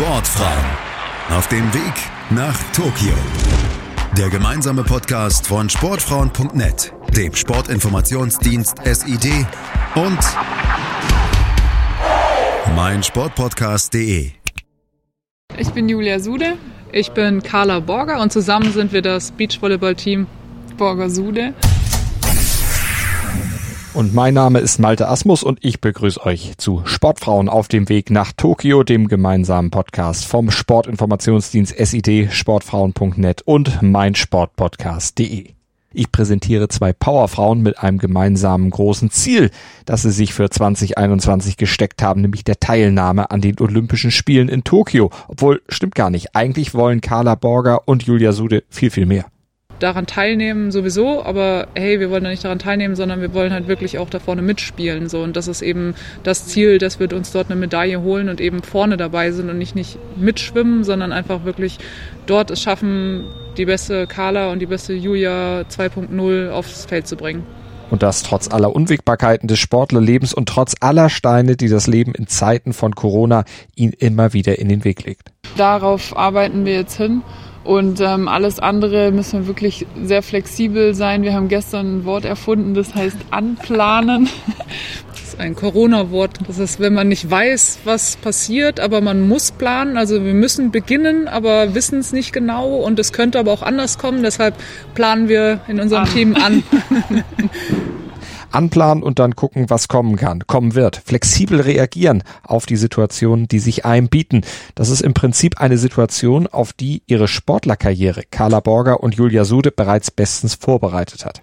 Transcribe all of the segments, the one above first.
Sportfrauen auf dem Weg nach Tokio. Der gemeinsame Podcast von Sportfrauen.net, dem Sportinformationsdienst SID und meinsportpodcast.de. Ich bin Julia Sude, ich bin Carla Borger und zusammen sind wir das Beachvolleyball-Team Borger Sude. Und mein Name ist Malte Asmus und ich begrüße euch zu Sportfrauen auf dem Weg nach Tokio, dem gemeinsamen Podcast vom Sportinformationsdienst SID, sportfrauen.net und meinsportpodcast.de. Ich präsentiere zwei Powerfrauen mit einem gemeinsamen großen Ziel, das sie sich für 2021 gesteckt haben, nämlich der Teilnahme an den Olympischen Spielen in Tokio. Obwohl, stimmt gar nicht. Eigentlich wollen Carla Borger und Julia Sude viel, viel mehr daran teilnehmen sowieso, aber hey, wir wollen da nicht daran teilnehmen, sondern wir wollen halt wirklich auch da vorne mitspielen. So. Und das ist eben das Ziel, dass wir uns dort eine Medaille holen und eben vorne dabei sind und nicht, nicht mitschwimmen, sondern einfach wirklich dort es schaffen, die beste Carla und die beste Julia 2.0 aufs Feld zu bringen. Und das trotz aller Unwägbarkeiten des Sportlerlebens und trotz aller Steine, die das Leben in Zeiten von Corona ihn immer wieder in den Weg legt. Darauf arbeiten wir jetzt hin. Und ähm, alles andere müssen wir wirklich sehr flexibel sein. Wir haben gestern ein Wort erfunden, das heißt anplanen. Das ist ein Corona-Wort. Das ist, wenn man nicht weiß, was passiert, aber man muss planen. Also wir müssen beginnen, aber wissen es nicht genau. Und es könnte aber auch anders kommen. Deshalb planen wir in unserem an. Team an. anplanen und dann gucken, was kommen kann, kommen wird. Flexibel reagieren auf die Situationen, die sich einem bieten. Das ist im Prinzip eine Situation, auf die ihre Sportlerkarriere Carla Borger und Julia Sude bereits bestens vorbereitet hat.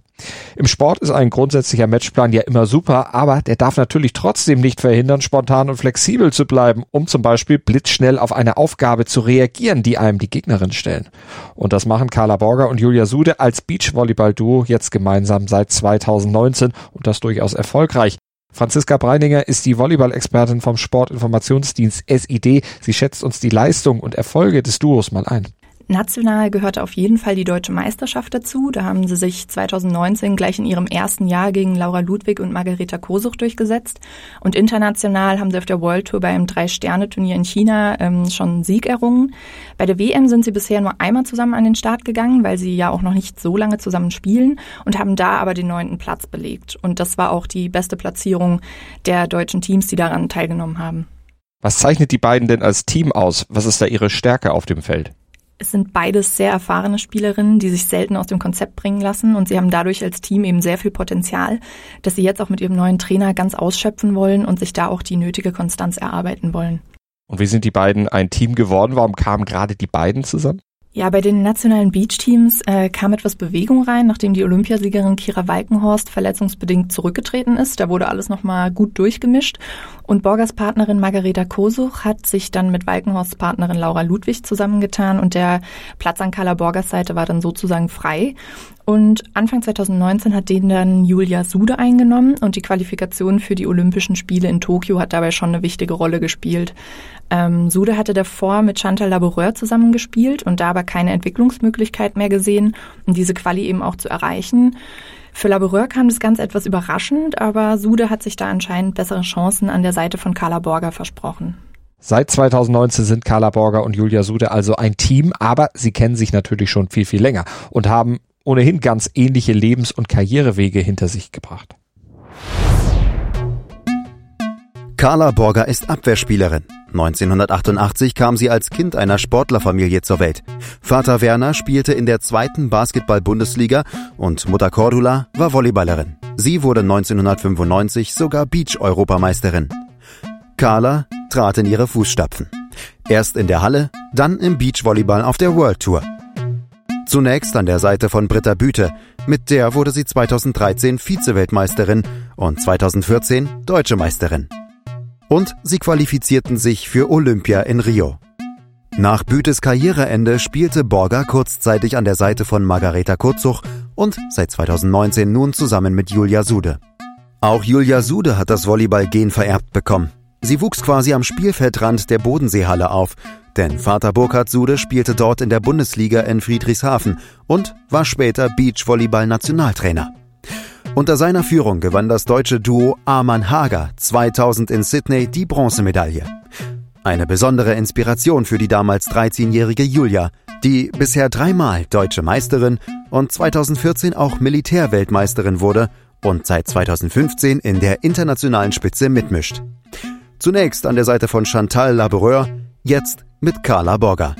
Im Sport ist ein grundsätzlicher Matchplan ja immer super, aber der darf natürlich trotzdem nicht verhindern, spontan und flexibel zu bleiben, um zum Beispiel blitzschnell auf eine Aufgabe zu reagieren, die einem die Gegnerin stellen. Und das machen Carla Borger und Julia Sude als Beachvolleyball-Duo jetzt gemeinsam seit 2019 und das durchaus erfolgreich. Franziska Breininger ist die Volleyball-Expertin vom Sportinformationsdienst SID. Sie schätzt uns die Leistung und Erfolge des Duos mal ein. National gehörte auf jeden Fall die deutsche Meisterschaft dazu. Da haben sie sich 2019 gleich in ihrem ersten Jahr gegen Laura Ludwig und Margareta Kosuch durchgesetzt. Und international haben sie auf der World Tour beim Drei-Sterne-Turnier in China ähm, schon einen Sieg errungen. Bei der WM sind sie bisher nur einmal zusammen an den Start gegangen, weil sie ja auch noch nicht so lange zusammen spielen und haben da aber den neunten Platz belegt. Und das war auch die beste Platzierung der deutschen Teams, die daran teilgenommen haben. Was zeichnet die beiden denn als Team aus? Was ist da ihre Stärke auf dem Feld? Es sind beides sehr erfahrene Spielerinnen, die sich selten aus dem Konzept bringen lassen und sie haben dadurch als Team eben sehr viel Potenzial, dass sie jetzt auch mit ihrem neuen Trainer ganz ausschöpfen wollen und sich da auch die nötige Konstanz erarbeiten wollen. Und wie sind die beiden ein Team geworden? Warum kamen gerade die beiden zusammen? Ja, bei den nationalen Beachteams äh, kam etwas Bewegung rein, nachdem die Olympiasiegerin Kira Walkenhorst verletzungsbedingt zurückgetreten ist. Da wurde alles nochmal gut durchgemischt. Und Borgers Partnerin Margareta Kosuch hat sich dann mit Walkenhorsts Partnerin Laura Ludwig zusammengetan und der Platz an Carla Borgers Seite war dann sozusagen frei. Und Anfang 2019 hat den dann Julia Sude eingenommen und die Qualifikation für die Olympischen Spiele in Tokio hat dabei schon eine wichtige Rolle gespielt. Ähm, Sude hatte davor mit Chantal Laboureur zusammengespielt und da aber keine Entwicklungsmöglichkeit mehr gesehen, um diese Quali eben auch zu erreichen. Für Laboureur kam das Ganze etwas überraschend, aber Sude hat sich da anscheinend bessere Chancen an der Seite von Carla Borger versprochen. Seit 2019 sind Carla Borger und Julia Sude also ein Team, aber sie kennen sich natürlich schon viel, viel länger und haben ohnehin ganz ähnliche Lebens- und Karrierewege hinter sich gebracht. Carla Borger ist Abwehrspielerin. 1988 kam sie als Kind einer Sportlerfamilie zur Welt. Vater Werner spielte in der zweiten Basketball-Bundesliga und Mutter Cordula war Volleyballerin. Sie wurde 1995 sogar Beach-Europameisterin. Carla trat in ihre Fußstapfen. Erst in der Halle, dann im Beachvolleyball auf der World Tour. Zunächst an der Seite von Britta Büte. Mit der wurde sie 2013 Vize-Weltmeisterin und 2014 Deutsche Meisterin. Und sie qualifizierten sich für Olympia in Rio. Nach Bütes Karriereende spielte Borger kurzzeitig an der Seite von Margareta Kurzuch und seit 2019 nun zusammen mit Julia Sude. Auch Julia Sude hat das Volleyball-Gen vererbt bekommen. Sie wuchs quasi am Spielfeldrand der Bodenseehalle auf, denn Vater Burkhard Sude spielte dort in der Bundesliga in Friedrichshafen und war später Beachvolleyball-Nationaltrainer. Unter seiner Führung gewann das deutsche Duo Arman Hager 2000 in Sydney die Bronzemedaille. Eine besondere Inspiration für die damals 13-jährige Julia, die bisher dreimal deutsche Meisterin und 2014 auch Militärweltmeisterin wurde und seit 2015 in der internationalen Spitze mitmischt. Zunächst an der Seite von Chantal Laboureur, jetzt mit Carla Borger.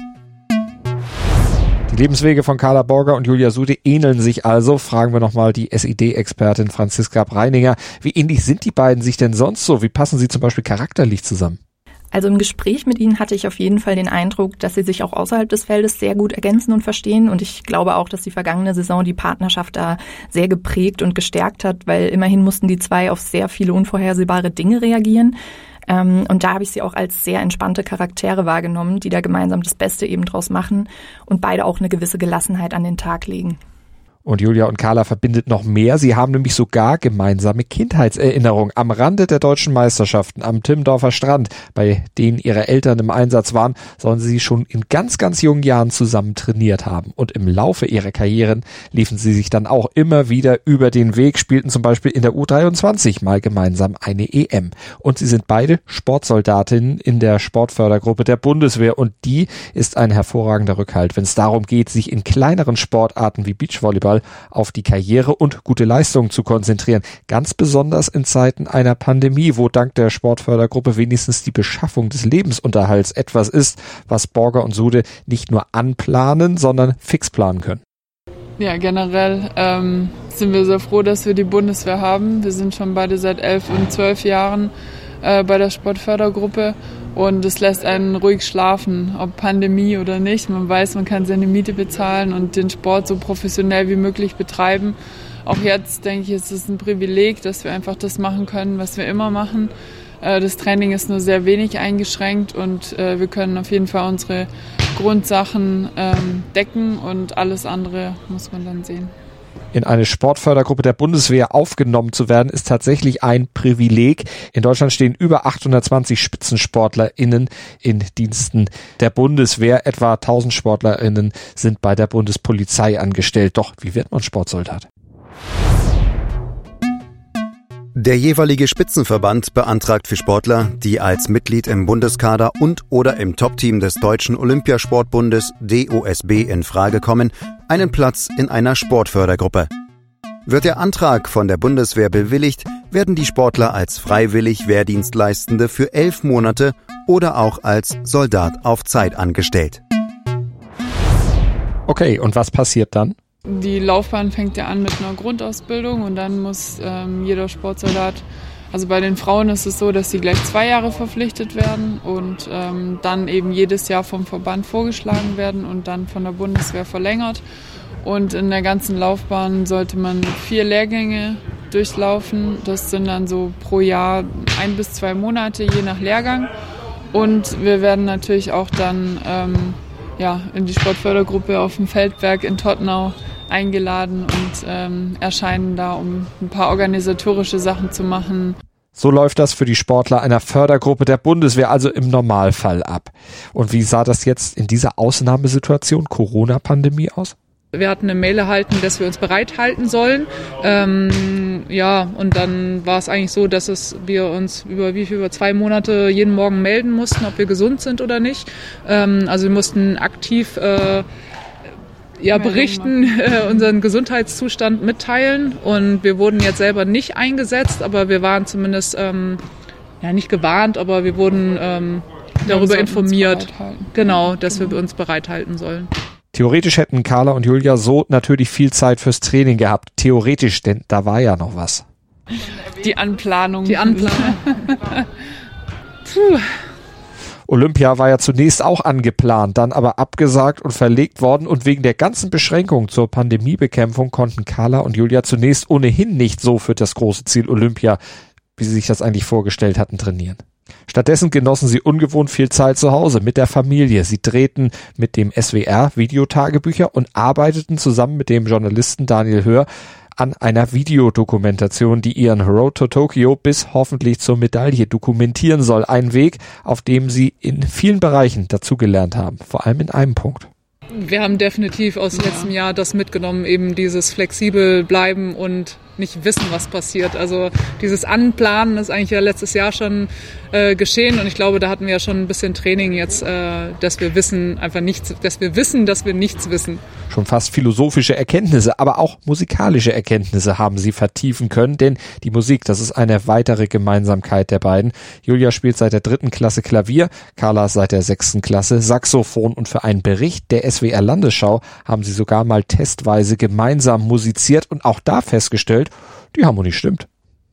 Die Lebenswege von Carla Borger und Julia Sude ähneln sich also. Fragen wir nochmal die SID-Expertin Franziska Breininger. Wie ähnlich sind die beiden sich denn sonst so? Wie passen sie zum Beispiel charakterlich zusammen? Also im Gespräch mit ihnen hatte ich auf jeden Fall den Eindruck, dass sie sich auch außerhalb des Feldes sehr gut ergänzen und verstehen. Und ich glaube auch, dass die vergangene Saison die Partnerschaft da sehr geprägt und gestärkt hat, weil immerhin mussten die zwei auf sehr viele unvorhersehbare Dinge reagieren. Ähm, und da habe ich sie auch als sehr entspannte Charaktere wahrgenommen, die da gemeinsam das Beste eben draus machen und beide auch eine gewisse Gelassenheit an den Tag legen. Und Julia und Carla verbindet noch mehr. Sie haben nämlich sogar gemeinsame Kindheitserinnerungen am Rande der deutschen Meisterschaften am Timmendorfer Strand, bei denen ihre Eltern im Einsatz waren, sollen sie schon in ganz, ganz jungen Jahren zusammen trainiert haben. Und im Laufe ihrer Karrieren liefen sie sich dann auch immer wieder über den Weg, spielten zum Beispiel in der U23 mal gemeinsam eine EM. Und sie sind beide Sportsoldatinnen in der Sportfördergruppe der Bundeswehr und die ist ein hervorragender Rückhalt, wenn es darum geht, sich in kleineren Sportarten wie Beachvolleyball Fußball auf die Karriere und gute Leistungen zu konzentrieren. Ganz besonders in Zeiten einer Pandemie, wo dank der Sportfördergruppe wenigstens die Beschaffung des Lebensunterhalts etwas ist, was Borger und Sude nicht nur anplanen, sondern fix planen können. Ja, generell ähm, sind wir sehr froh, dass wir die Bundeswehr haben. Wir sind schon beide seit elf und zwölf Jahren äh, bei der Sportfördergruppe und es lässt einen ruhig schlafen, ob Pandemie oder nicht. Man weiß, man kann seine Miete bezahlen und den Sport so professionell wie möglich betreiben. Auch jetzt denke ich, ist es ein Privileg, dass wir einfach das machen können, was wir immer machen. Äh, das Training ist nur sehr wenig eingeschränkt und äh, wir können auf jeden Fall unsere Grundsachen ähm, decken und alles andere muss man dann sehen in eine Sportfördergruppe der Bundeswehr aufgenommen zu werden, ist tatsächlich ein Privileg. In Deutschland stehen über 820 SpitzensportlerInnen in Diensten der Bundeswehr. Etwa 1000 SportlerInnen sind bei der Bundespolizei angestellt. Doch wie wird man Sportsoldat? Der jeweilige Spitzenverband beantragt für Sportler, die als Mitglied im Bundeskader und oder im Topteam des Deutschen Olympiasportbundes DOSB in Frage kommen, einen Platz in einer Sportfördergruppe. Wird der Antrag von der Bundeswehr bewilligt, werden die Sportler als freiwillig Wehrdienstleistende für elf Monate oder auch als Soldat auf Zeit angestellt. Okay, und was passiert dann? Die Laufbahn fängt ja an mit einer Grundausbildung und dann muss ähm, jeder Sportsoldat, also bei den Frauen ist es so, dass sie gleich zwei Jahre verpflichtet werden und ähm, dann eben jedes Jahr vom Verband vorgeschlagen werden und dann von der Bundeswehr verlängert. Und in der ganzen Laufbahn sollte man vier Lehrgänge durchlaufen. Das sind dann so pro Jahr ein bis zwei Monate, je nach Lehrgang. Und wir werden natürlich auch dann ähm, ja, in die Sportfördergruppe auf dem Feldberg in Tottenau eingeladen und ähm, erscheinen da, um ein paar organisatorische Sachen zu machen. So läuft das für die Sportler einer Fördergruppe der Bundeswehr also im Normalfall ab. Und wie sah das jetzt in dieser Ausnahmesituation Corona-Pandemie aus? Wir hatten eine Mail erhalten, dass wir uns bereithalten sollen. Ähm, ja, und dann war es eigentlich so, dass es, wir uns über wie viel, über zwei Monate jeden Morgen melden mussten, ob wir gesund sind oder nicht. Ähm, also wir mussten aktiv äh, ja, berichten, äh, unseren Gesundheitszustand mitteilen. Und wir wurden jetzt selber nicht eingesetzt, aber wir waren zumindest ähm, ja nicht gewarnt, aber wir wurden ähm, darüber informiert, genau, dass genau. wir uns bereithalten sollen. Theoretisch hätten Carla und Julia so natürlich viel Zeit fürs Training gehabt. Theoretisch, denn da war ja noch was. Die Anplanung. Die Anplanung. Puh. Olympia war ja zunächst auch angeplant, dann aber abgesagt und verlegt worden und wegen der ganzen Beschränkungen zur Pandemiebekämpfung konnten Carla und Julia zunächst ohnehin nicht so für das große Ziel Olympia, wie sie sich das eigentlich vorgestellt hatten, trainieren. Stattdessen genossen sie ungewohnt viel Zeit zu Hause mit der Familie. Sie drehten mit dem SWR Videotagebücher und arbeiteten zusammen mit dem Journalisten Daniel Hör an einer Videodokumentation, die ihren Road to Tokyo bis hoffentlich zur Medaille dokumentieren soll. Ein Weg, auf dem sie in vielen Bereichen dazugelernt haben, vor allem in einem Punkt. Wir haben definitiv aus ja. letztem Jahr das mitgenommen, eben dieses flexibel bleiben und nicht wissen, was passiert. Also dieses Anplanen ist eigentlich ja letztes Jahr schon äh, geschehen und ich glaube, da hatten wir ja schon ein bisschen Training jetzt, äh, dass wir wissen einfach nichts, dass wir wissen, dass wir nichts wissen. Schon fast philosophische Erkenntnisse, aber auch musikalische Erkenntnisse haben sie vertiefen können, denn die Musik, das ist eine weitere Gemeinsamkeit der beiden. Julia spielt seit der dritten Klasse Klavier, Carla seit der sechsten Klasse Saxophon und für einen Bericht der SWR Landesschau haben sie sogar mal testweise gemeinsam musiziert und auch da festgestellt, die Harmonie stimmt.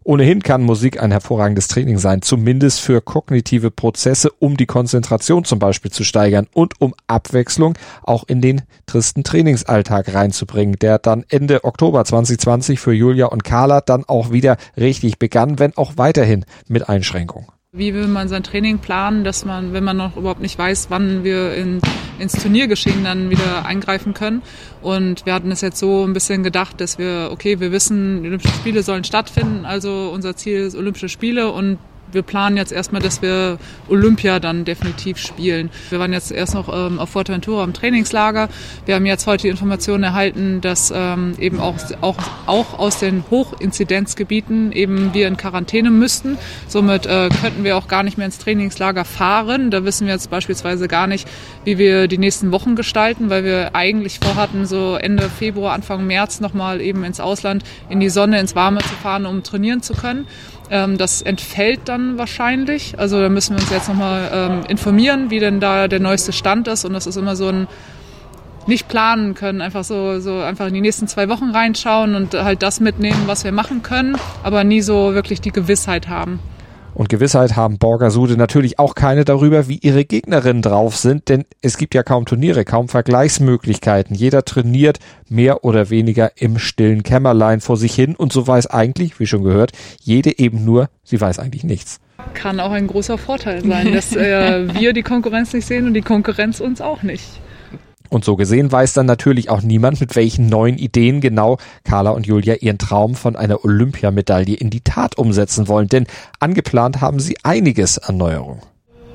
Ohnehin kann Musik ein hervorragendes Training sein, zumindest für kognitive Prozesse, um die Konzentration zum Beispiel zu steigern und um Abwechslung auch in den tristen Trainingsalltag reinzubringen, der dann Ende Oktober 2020 für Julia und Carla dann auch wieder richtig begann, wenn auch weiterhin mit Einschränkungen. Wie will man sein Training planen, dass man, wenn man noch überhaupt nicht weiß, wann wir in, ins Turniergeschehen dann wieder eingreifen können? Und wir hatten es jetzt so ein bisschen gedacht, dass wir, okay, wir wissen, die Olympischen Spiele sollen stattfinden, also unser Ziel ist Olympische Spiele und wir planen jetzt erstmal, dass wir Olympia dann definitiv spielen. Wir waren jetzt erst noch ähm, auf Fuerteventura im Trainingslager. Wir haben jetzt heute die Information erhalten, dass ähm, eben auch, auch, auch aus den Hochinzidenzgebieten eben wir in Quarantäne müssten. Somit äh, könnten wir auch gar nicht mehr ins Trainingslager fahren. Da wissen wir jetzt beispielsweise gar nicht, wie wir die nächsten Wochen gestalten, weil wir eigentlich vorhatten, so Ende Februar, Anfang März nochmal eben ins Ausland, in die Sonne, ins Warme zu fahren, um trainieren zu können. Ähm, das entfällt dann wahrscheinlich. Also da müssen wir uns jetzt nochmal ähm, informieren, wie denn da der neueste Stand ist. Und das ist immer so ein nicht planen können, einfach so, so einfach in die nächsten zwei Wochen reinschauen und halt das mitnehmen, was wir machen können, aber nie so wirklich die Gewissheit haben. Und Gewissheit haben Borgasude natürlich auch keine darüber, wie ihre Gegnerinnen drauf sind, denn es gibt ja kaum Turniere, kaum Vergleichsmöglichkeiten. Jeder trainiert mehr oder weniger im stillen Kämmerlein vor sich hin und so weiß eigentlich, wie schon gehört, jede eben nur, sie weiß eigentlich nichts. Kann auch ein großer Vorteil sein, dass äh, wir die Konkurrenz nicht sehen und die Konkurrenz uns auch nicht. Und so gesehen weiß dann natürlich auch niemand, mit welchen neuen Ideen genau Carla und Julia ihren Traum von einer Olympiamedaille in die Tat umsetzen wollen. Denn angeplant haben sie einiges an Neuerungen.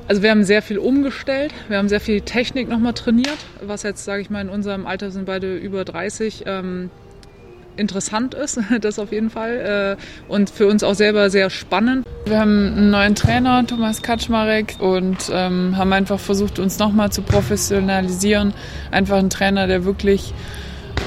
Also wir haben sehr viel umgestellt, wir haben sehr viel Technik nochmal trainiert, was jetzt, sage ich mal, in unserem Alter sind beide über 30. Ähm, interessant ist, das auf jeden Fall. Äh, und für uns auch selber sehr spannend. Wir haben einen neuen Trainer, Thomas Kaczmarek, und ähm, haben einfach versucht, uns nochmal zu professionalisieren. Einfach ein Trainer, der wirklich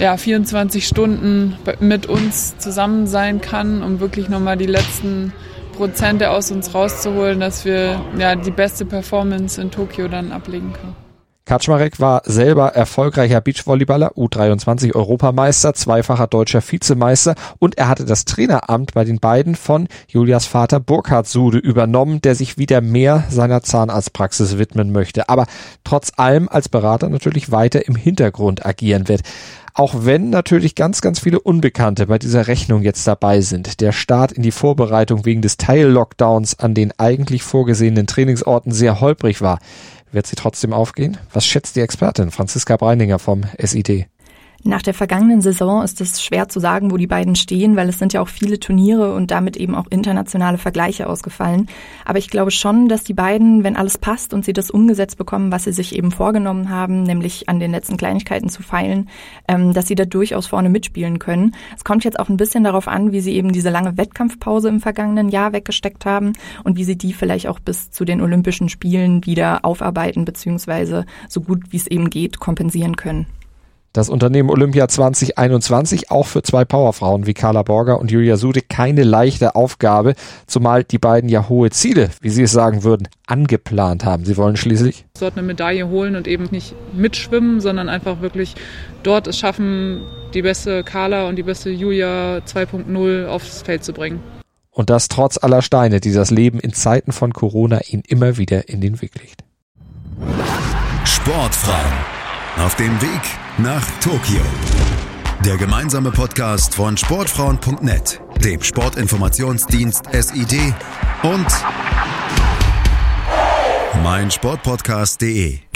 ja, 24 Stunden mit uns zusammen sein kann, um wirklich nochmal die letzten Prozente aus uns rauszuholen, dass wir ja, die beste Performance in Tokio dann ablegen können. Kaczmarek war selber erfolgreicher Beachvolleyballer, U23 Europameister, zweifacher deutscher Vizemeister und er hatte das Traineramt bei den beiden von Julias Vater Burkhard Sude übernommen, der sich wieder mehr seiner Zahnarztpraxis widmen möchte, aber trotz allem als Berater natürlich weiter im Hintergrund agieren wird. Auch wenn natürlich ganz, ganz viele Unbekannte bei dieser Rechnung jetzt dabei sind. Der Start in die Vorbereitung wegen des Teil-Lockdowns an den eigentlich vorgesehenen Trainingsorten sehr holprig war. Wird sie trotzdem aufgehen? Was schätzt die Expertin Franziska Breininger vom SID? Nach der vergangenen Saison ist es schwer zu sagen, wo die beiden stehen, weil es sind ja auch viele Turniere und damit eben auch internationale Vergleiche ausgefallen. Aber ich glaube schon, dass die beiden, wenn alles passt und sie das umgesetzt bekommen, was sie sich eben vorgenommen haben, nämlich an den letzten Kleinigkeiten zu feilen, ähm, dass sie da durchaus vorne mitspielen können. Es kommt jetzt auch ein bisschen darauf an, wie sie eben diese lange Wettkampfpause im vergangenen Jahr weggesteckt haben und wie sie die vielleicht auch bis zu den Olympischen Spielen wieder aufarbeiten beziehungsweise so gut wie es eben geht kompensieren können. Das Unternehmen Olympia 2021 auch für zwei Powerfrauen wie Carla Borger und Julia Sude keine leichte Aufgabe, zumal die beiden ja hohe Ziele, wie sie es sagen würden, angeplant haben. Sie wollen schließlich dort eine Medaille holen und eben nicht mitschwimmen, sondern einfach wirklich dort es schaffen, die beste Carla und die beste Julia 2.0 aufs Feld zu bringen. Und das trotz aller Steine, die das Leben in Zeiten von Corona ihnen immer wieder in den Weg legt. Sportfrauen auf dem Weg nach Tokio. Der gemeinsame Podcast von Sportfrauen.net, dem Sportinformationsdienst SID und meinsportpodcast.de.